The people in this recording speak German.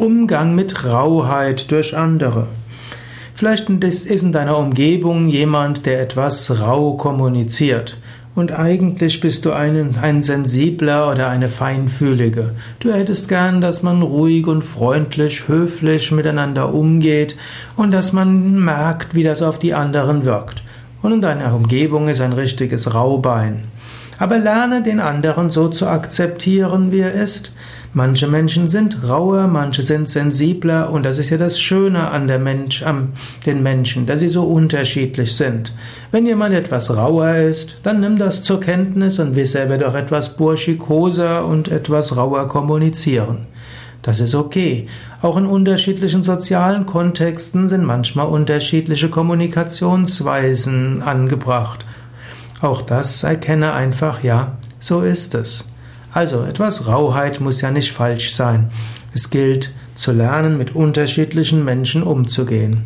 Umgang mit Rauheit durch andere. Vielleicht ist in deiner Umgebung jemand, der etwas rau kommuniziert. Und eigentlich bist du ein, ein sensibler oder eine feinfühlige. Du hättest gern, dass man ruhig und freundlich, höflich miteinander umgeht und dass man merkt, wie das auf die anderen wirkt. Und in deiner Umgebung ist ein richtiges Raubein. Aber lerne den anderen so zu akzeptieren, wie er ist. Manche Menschen sind rauer, manche sind sensibler und das ist ja das Schöne an der Mensch, an den Menschen, dass sie so unterschiedlich sind. Wenn jemand etwas rauer ist, dann nimm das zur Kenntnis und wisse, er wird auch etwas burschikoser und etwas rauer kommunizieren. Das ist okay. Auch in unterschiedlichen sozialen Kontexten sind manchmal unterschiedliche Kommunikationsweisen angebracht. Auch das erkenne einfach, ja, so ist es. Also etwas Rauheit muss ja nicht falsch sein. Es gilt zu lernen, mit unterschiedlichen Menschen umzugehen.